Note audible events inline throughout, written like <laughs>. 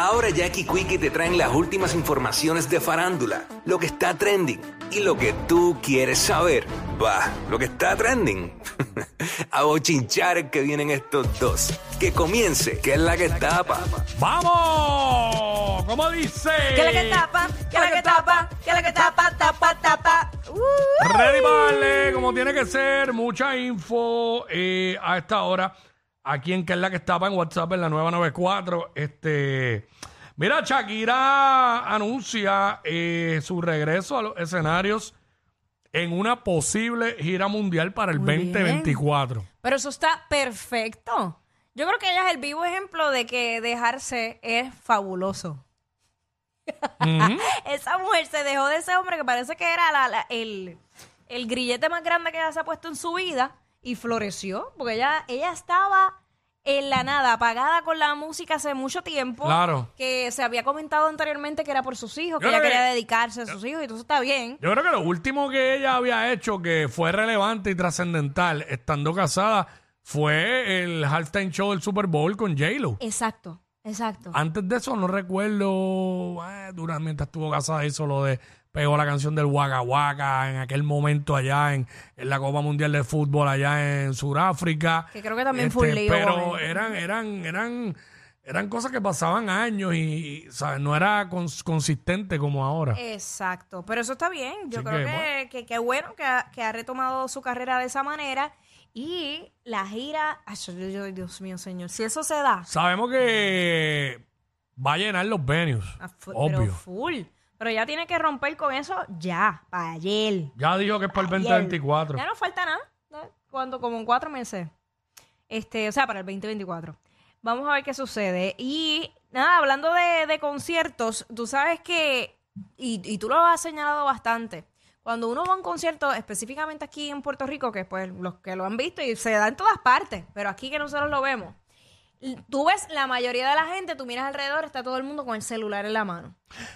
Ahora Jackie Quickie te traen las últimas informaciones de farándula, lo que está trending y lo que tú quieres saber. Va, lo que está trending. <laughs> A bochinchar que vienen estos dos. Que comience, que es la que tapa. ¡Vamos! ¿Cómo dice? Que la que tapa, que la que tapa, que la que tapa, tapa, tapa. Uh. Ready para darle, como tiene que ser, mucha info eh, a esta hora. Aquí en que es la que estaba en WhatsApp en la nueva 94. Este, mira, Shakira anuncia eh, su regreso a los escenarios en una posible gira mundial para el Muy bien. 2024. Pero eso está perfecto. Yo creo que ella es el vivo ejemplo de que dejarse es fabuloso. <laughs> Esa mujer se dejó de ese hombre que parece que era la- la- el, el grillete más grande que ella se ha puesto en su vida y floreció, porque ella, ella estaba en la nada, apagada con la música hace mucho tiempo. Claro. Que se había comentado anteriormente que era por sus hijos, que ella quería que- dedicarse a sus hijos y todo eso está bien. Yo creo que lo último que ella había hecho que fue relevante y trascendental estando casada fue el halftime show del Super Bowl con J-Lo. Exacto, exacto. Antes de eso no recuerdo, eh, durante, mientras estuvo casada hizo lo de, pegó la canción del Waka Waka en aquel momento allá en, en la Copa Mundial de Fútbol allá en Sudáfrica. Que creo que también fue un lío Pero eran, eran, eran, eran cosas que pasaban años y, y, ¿sabes? no era cons- consistente como ahora. Exacto, pero eso está bien. Yo Así creo que, que, que, que bueno que ha, que ha retomado su carrera de esa manera. Y la gira, ay, yo- yo- Dios mío, señor, si eso se da, Sabemos que va a llenar los venues, a fu- pero obvio. full. Pero ya tiene que romper con eso ya, para ayer. Ya dijo que es para el Ayer. 2024. Ya no falta nada, ¿no? cuando como en cuatro meses. Este, o sea, para el 2024. Vamos a ver qué sucede. Y nada, hablando de, de conciertos, tú sabes que, y, y tú lo has señalado bastante, cuando uno va a un concierto, específicamente aquí en Puerto Rico, que pues los que lo han visto y se da en todas partes, pero aquí que nosotros lo vemos, tú ves la mayoría de la gente, tú miras alrededor, está todo el mundo con el celular en la mano.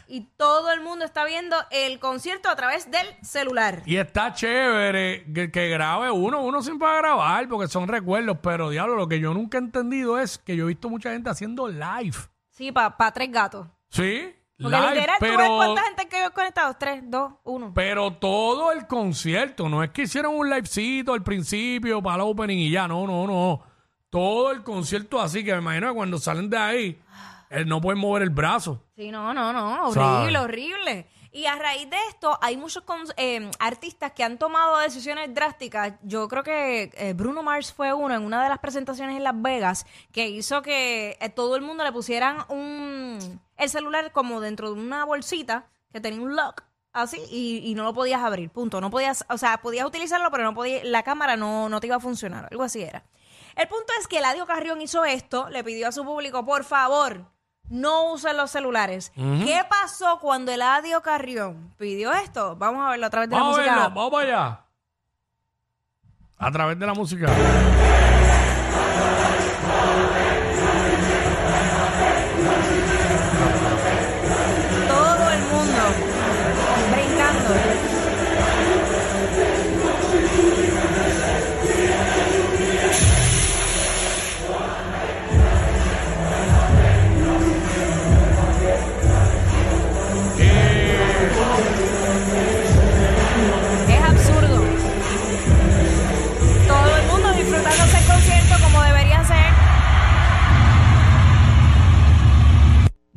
Y todo el mundo está viendo el concierto a través del celular. Y está chévere que, que grabe uno, uno siempre va a grabar porque son recuerdos, pero diablo, lo que yo nunca he entendido es que yo he visto mucha gente haciendo live. Sí, para tres gatos. ¿Sí? Porque live, literal, ¿tú ves pero, cuánta gente que conectados? Tres, dos, uno. pero todo el concierto, no es que hicieron un livecito al principio para el opening y ya, no, no, no. Todo el concierto así, que me imagino que cuando salen de ahí, él no pueden mover el brazo. Sí, no, no, no, horrible, horrible. Y a raíz de esto, hay muchos con- eh, artistas que han tomado decisiones drásticas. Yo creo que eh, Bruno Mars fue uno en una de las presentaciones en Las Vegas que hizo que eh, todo el mundo le pusieran un el celular como dentro de una bolsita que tenía un lock así y, y no lo podías abrir, punto. No podías, o sea, podías utilizarlo, pero no podía, la cámara no, no te iba a funcionar, algo así era. El punto es que Eladio Carrión hizo esto, le pidió a su público, por favor, no usen los celulares. ¿Qué pasó cuando Eladio Carrión pidió esto? Vamos a verlo a través de Vamos a la música. verlo, vamos para allá. A través de la música.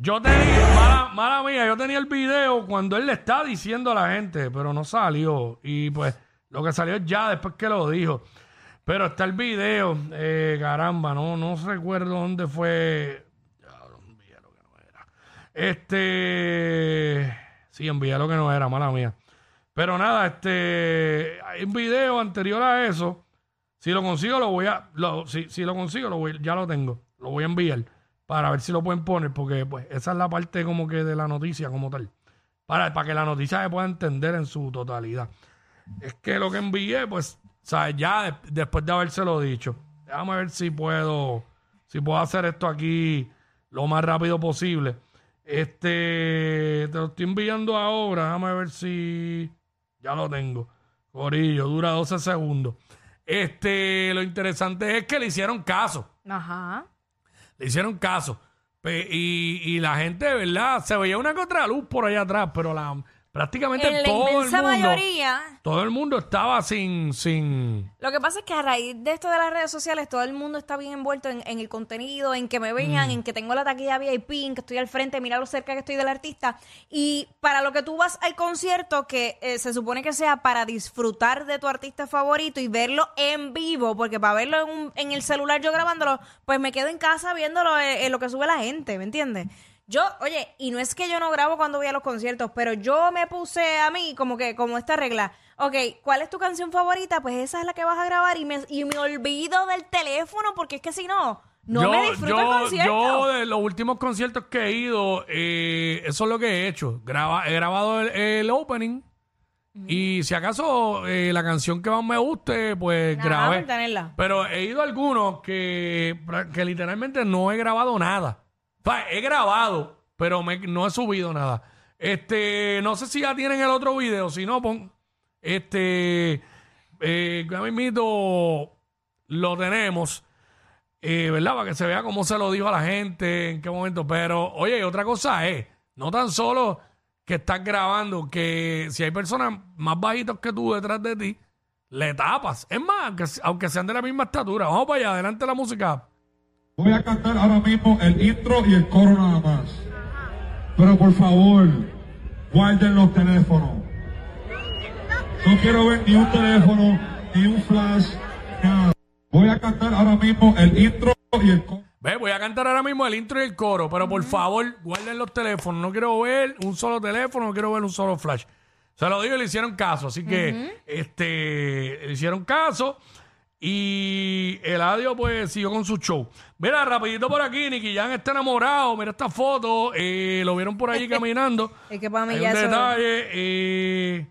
Yo tenía, mala, mala mía, yo tenía el video cuando él le está diciendo a la gente, pero no salió. Y pues lo que salió es ya después que lo dijo. Pero está el video, eh, caramba, no, no recuerdo dónde fue. Ya, envié lo que no era. Este. Sí, envié lo que no era, mala mía. Pero nada, este. Hay un video anterior a eso. Si lo consigo, lo voy a. lo- si, si lo consigo, lo voy, ya lo tengo. Lo voy a enviar para ver si lo pueden poner, porque pues esa es la parte como que de la noticia como tal. Para, para que la noticia se pueda entender en su totalidad. Es que lo que envié, pues, sea, ya de- después de habérselo dicho. Déjame ver si puedo, si puedo hacer esto aquí lo más rápido posible. Este, te lo estoy enviando ahora. Déjame ver si ya lo tengo. Corillo, dura 12 segundos. Este, lo interesante es que le hicieron caso. Ajá. Le hicieron caso. Y, y la gente, ¿verdad? Se veía una que otra luz por allá atrás, pero la prácticamente En la todo el inmensa mundo, mayoría. todo el mundo estaba sin, sin, Lo que pasa es que a raíz de esto de las redes sociales, todo el mundo está bien envuelto en, en el contenido, en que me vean, en que tengo la taquilla VIP, en que estoy al frente, mira lo cerca que estoy del artista. Y para lo que tú vas al concierto, que eh, se supone que sea para disfrutar de tu artista favorito y verlo en vivo, porque para verlo en, un- en el celular yo grabándolo, pues me quedo en casa viéndolo en, en lo que sube la gente, ¿me entiendes? Yo, oye, y no es que yo no grabo cuando voy a los conciertos, pero yo me puse a mí como que, como esta regla. Ok, ¿cuál es tu canción favorita? Pues esa es la que vas a grabar y me, y me olvido del teléfono porque es que si no, no yo, me disfruto yo, el concierto. yo de los últimos conciertos que he ido, eh, eso es lo que he hecho. Graba, he grabado el, el opening y si acaso eh, la canción que más me guste, pues Nada, grabé. Pero he ido a algunos que, que literalmente no he grabado nada. He grabado, pero no he subido nada. Este, no sé si ya tienen el otro video, si no, pon. Este, eh, ya mismito lo tenemos, eh, ¿verdad? Para que se vea cómo se lo dijo a la gente, en qué momento. Pero, oye, otra cosa es, no tan solo que estás grabando, que si hay personas más bajitas que tú detrás de ti, le tapas. Es más, aunque, aunque sean de la misma estatura. Vamos para allá, adelante la música. Voy a cantar ahora mismo el intro y el coro nada más. Pero por favor, guarden los teléfonos. No quiero ver ni un teléfono, ni un flash, nada. Voy a cantar ahora mismo el intro y el coro. Ve, voy a cantar ahora mismo el intro y el coro, pero por favor, guarden los teléfonos. No quiero ver un solo teléfono, no quiero ver un solo flash. Se lo digo y le hicieron caso. Así que, este, le hicieron caso. Y el audio, pues, siguió con su show. Mira, rapidito por aquí, Nicky Jan está enamorado. Mira esta foto. eh, lo vieron por allí <laughs> caminando. Es que para mí Hay ya un eso- detalle. eh,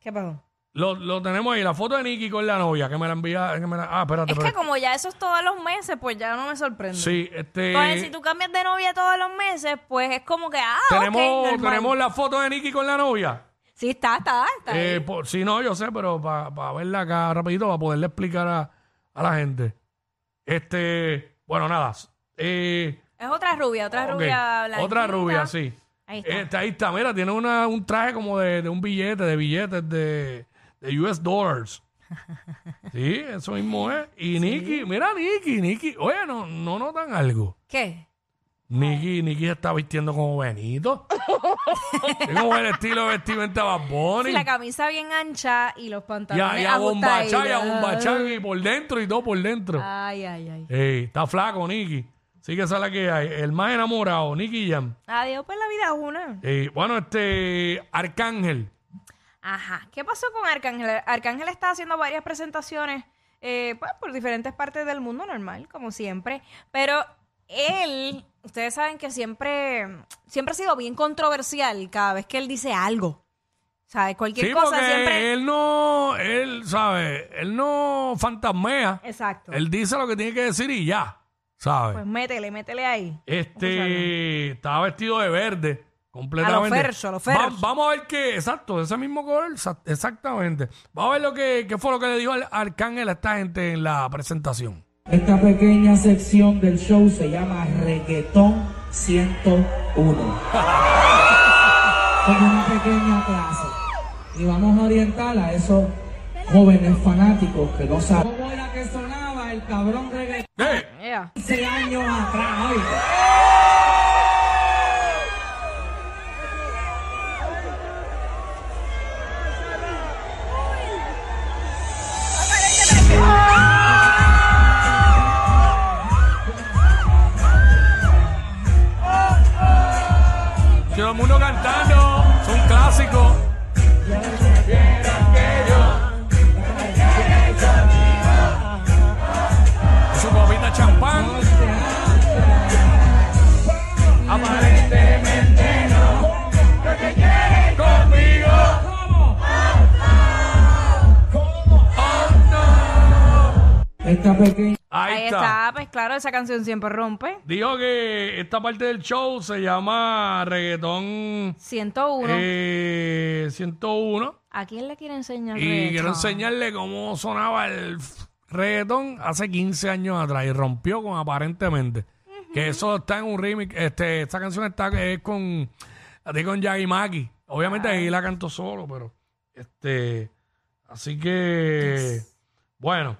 ¿Qué pasó? lo, lo tenemos ahí, la foto de Nicky con la novia, que me la envía. que me la- ah, espérate, Es que espérate. como ya eso es todos los meses, pues ya no me sorprende. Sí, este. Entonces, si tú cambias de novia todos los meses, pues es como que, ah, tenemos, normal. tenemos la foto de Nicky con la novia. Sí, está, está, está. Eh, por- sí, no, yo sé, pero para verla acá rapidito, para poderle explicar a, a la gente. Este, bueno, nada. Eh, Es otra rubia, otra ok, rubia blanquita. Otra rubia, sí. Ahí está. Este, ahí está, mira, tiene una, un traje como de, de un billete, de billetes de, de US dollars. <laughs> Sí, eso mismo es. Y Nicky, mira Nicky, Nicky, oye, no, no notan algo. ¿Qué? Nicky, Nicky se está vistiendo como Benito. <laughs> es como el estilo de vestimenta Bad Bunny. Sí, la camisa bien ancha y los Y a, pantalones y a bombachá, y a bombachá, y por dentro y todo por dentro. Ay, ay, ay. Ey, está flaco, Nicky. Sí que esa es la que hay. El más enamorado, Nicky Jam. Adiós, pues la vida es una. Bueno, este Arcángel. Ajá. ¿Qué pasó con Arcángel? Arcángel está haciendo varias presentaciones eh, pues, por diferentes partes del mundo, normal, como siempre. Pero él, ustedes saben que siempre, siempre ha sido bien controversial cada vez que él dice algo. ¿Sabes? Cualquier Sí, cosa porque siempre. él no, él, ¿sabe? Él no fantasmea. Exacto. Él dice lo que tiene que decir y ya, ¿sabes? Pues métele, métele ahí. Este estaba vestido de verde, completamente. A lo Fercho, a lo. Va- vamos a ver qué, exacto, ese mismo color, exa- exactamente. Vamos a ver lo que, qué fue lo que le dijo al Arcángel a esta gente en la presentación. Esta pequeña sección del show se llama Reggaetón 101. Como una pequeña clase. Y vamos a orientar a esos jóvenes fanáticos que no saben cómo era que sonaba el cabrón reggaetón ¡Eh! Yeah. 15 años atrás. oye. Mundo cantando, es un clásico. Su copita champán. Aparentemente no. Lo que quiere conmigo. Oh. Esta pequeña Ahí, Ahí está. está, pues claro, esa canción siempre rompe. Dijo que esta parte del show se llama reggaetón 101. eh, 101. ¿A quién le quiere enseñar? Y reggaetón? quiero enseñarle cómo sonaba el f- reggaetón hace 15 años atrás y rompió con aparentemente. Que eso está en un remix. Este, esta canción está es con, así con Yagi Maki. Obviamente ahí la canto solo, pero este. Así que. Bueno,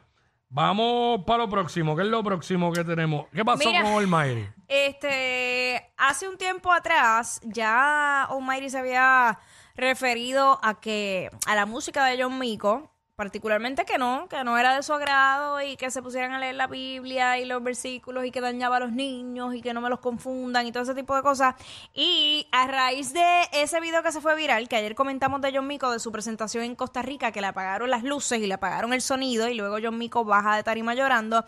vamos para lo próximo. ¿Qué es lo próximo que tenemos? ¿Qué pasó Mira. con Almighty? Este, hace un tiempo atrás ya Almighty se había referido a que a la música de John Mico, particularmente que no, que no era de su agrado y que se pusieran a leer la Biblia y los versículos y que dañaba a los niños y que no me los confundan y todo ese tipo de cosas. Y a raíz de ese video que se fue viral, que ayer comentamos de John Mico, de su presentación en Costa Rica, que le apagaron las luces y le apagaron el sonido y luego John Mico baja de tarima llorando,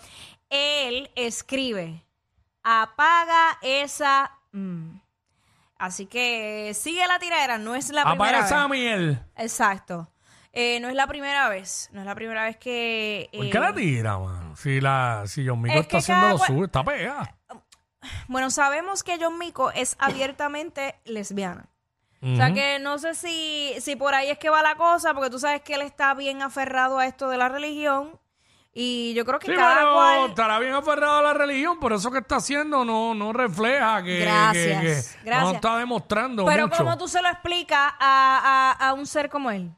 él escribe apaga esa. mm. Así que sigue la tiradera, no es la Apaga primera esa vez. miel. Exacto. Eh, no es la primera vez, no es la primera vez que... ¿Por eh, qué la tira, mano? Si, la, si John Mico Es está haciendo lo suyo, está pegada. <sighs> Bueno, sabemos que John Mico es abiertamente lesbiana. O sea que no sé si, si por ahí es que va la cosa, porque tú sabes que él está bien aferrado a esto de la religión. Y yo creo que Sí, cada pero cual... estará bien aferrado a la religión, por eso que está haciendo no, no refleja que, Gracias, que- que no gracias. está demostrando Pero mucho. ¿cómo tú se lo explicas a, a- a un ser como él?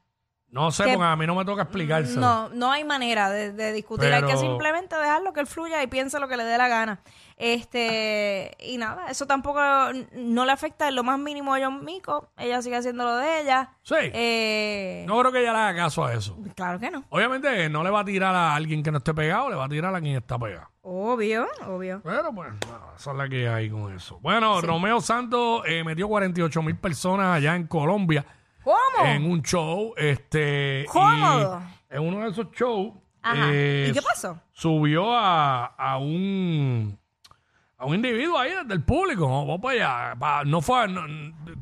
No sé, que- porque a mí no me toca explicárselo. No, no hay manera de, de discutir. Hay que Pero- simplemente dejarlo que él fluya y piense lo que le dé la gana. Este, y nada, eso tampoco n- no le afecta en lo más mínimo a John Mico. Ella sigue haciendo lo de ella. Sí. Eh, No creo que ella le haga caso a eso. Claro que no. Obviamente no le va a tirar a alguien que no esté pegado, le va a tirar a quien está pegado. Obvio, obvio. Pero pues, nada, esa es la que hay con eso. Bueno, Romeo Santos eh, metió 48 mil personas allá en Colombia ¿Cómo? en un show. Este, Cómodo. y en uno de esos shows. Ajá. eh, ¿Y qué pasó? Subió a, a un a un individuo ahí del público. No, vamos para allá. Pa- no, fue, a- no,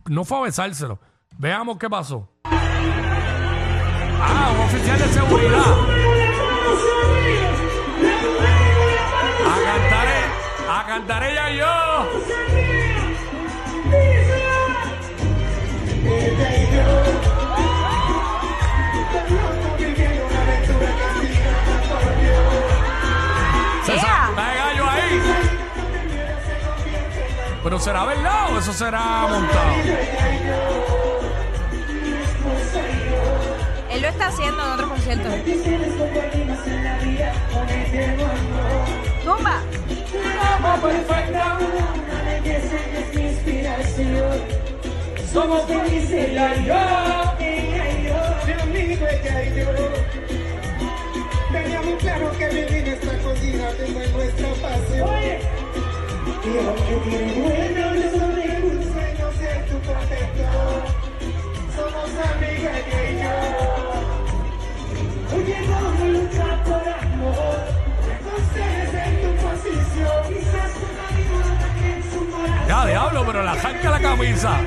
no fue a besárselo. Veamos qué pasó. Ah, un oficial de seguridad. A cantar, e- a cantar ella y yo. Pero será verdad o eso será montado. Él lo está haciendo en otro concierto. Tumba. Somos felices y yo, ella y yo, conmigo ella y yo. Teníamos claro que vivir nuestra cocina tengo en nuestra pasión. Y aunque tiene bueno, yo soy un sueño ser tu protector. Somos amigas ella y yo. Oye, vamos a luchar por amor. Ustedes en tu posición, quizás tu amigo también su. Ya, diablo, pero la arranca la camisa.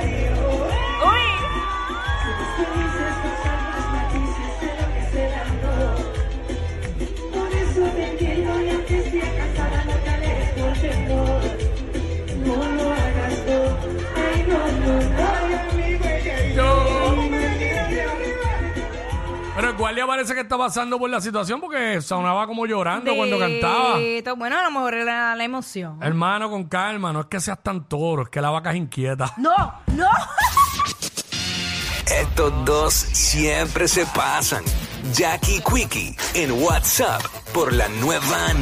Thank you. Guardia parece que está pasando por la situación porque sonaba como llorando cuando cantaba. Bendito. Bueno, a lo mejor era la emoción. Hermano, con calma, no es que seas tan toro, es que la vaca es inquieta. No, no. Estos dos siempre se pasan. Jackie Quickie en WhatsApp por la nueva